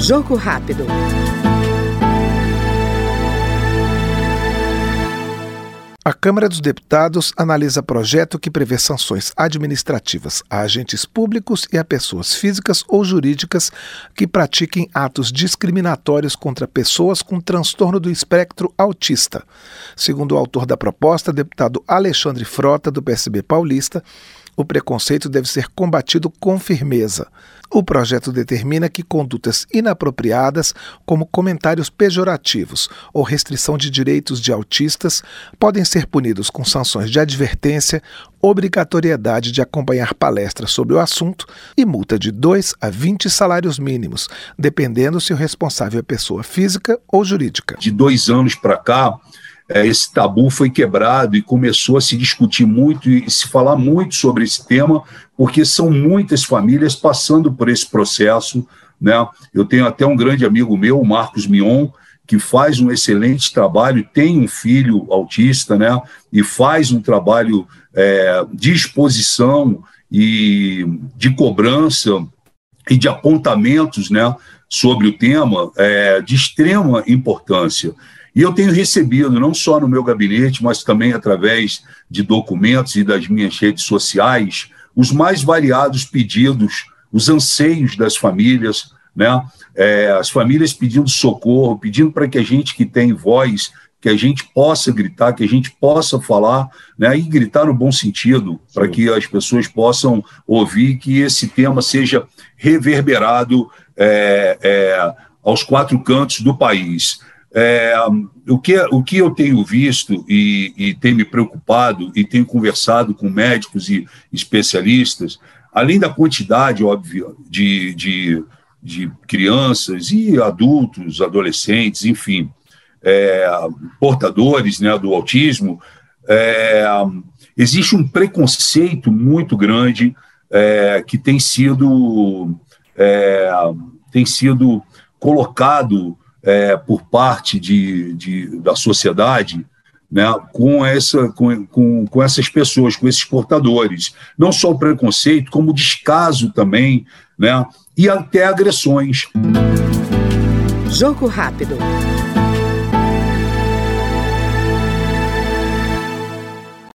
Jogo rápido. A Câmara dos Deputados analisa projeto que prevê sanções administrativas a agentes públicos e a pessoas físicas ou jurídicas que pratiquem atos discriminatórios contra pessoas com transtorno do espectro autista. Segundo o autor da proposta, deputado Alexandre Frota, do PSB paulista, o preconceito deve ser combatido com firmeza. O projeto determina que condutas inapropriadas, como comentários pejorativos ou restrição de direitos de autistas, podem ser punidos com sanções de advertência, obrigatoriedade de acompanhar palestras sobre o assunto e multa de 2 a 20 salários mínimos, dependendo se o responsável é pessoa física ou jurídica. De dois anos para cá, esse tabu foi quebrado e começou a se discutir muito e se falar muito sobre esse tema, porque são muitas famílias passando por esse processo. Né? Eu tenho até um grande amigo meu, Marcos Mion, que faz um excelente trabalho, tem um filho autista, né? E faz um trabalho é, de exposição e de cobrança e de apontamentos, né? Sobre o tema é, de extrema importância. E eu tenho recebido, não só no meu gabinete, mas também através de documentos e das minhas redes sociais, os mais variados pedidos, os anseios das famílias, né? É, as famílias pedindo socorro, pedindo para que a gente que tem voz, que a gente possa gritar, que a gente possa falar, né? E gritar no bom sentido, para que as pessoas possam ouvir, que esse tema seja reverberado é, é, aos quatro cantos do país. É, o, que, o que eu tenho visto e, e tem me preocupado e tenho conversado com médicos e especialistas, além da quantidade, óbvio, de, de, de crianças e adultos, adolescentes, enfim, é, portadores né, do autismo, é, existe um preconceito muito grande é, que tem sido, é, tem sido colocado é, por parte de, de, da sociedade né, com, essa, com, com, com essas pessoas, com esses portadores. Não só o preconceito, como o descaso também, né, e até agressões. Jogo rápido.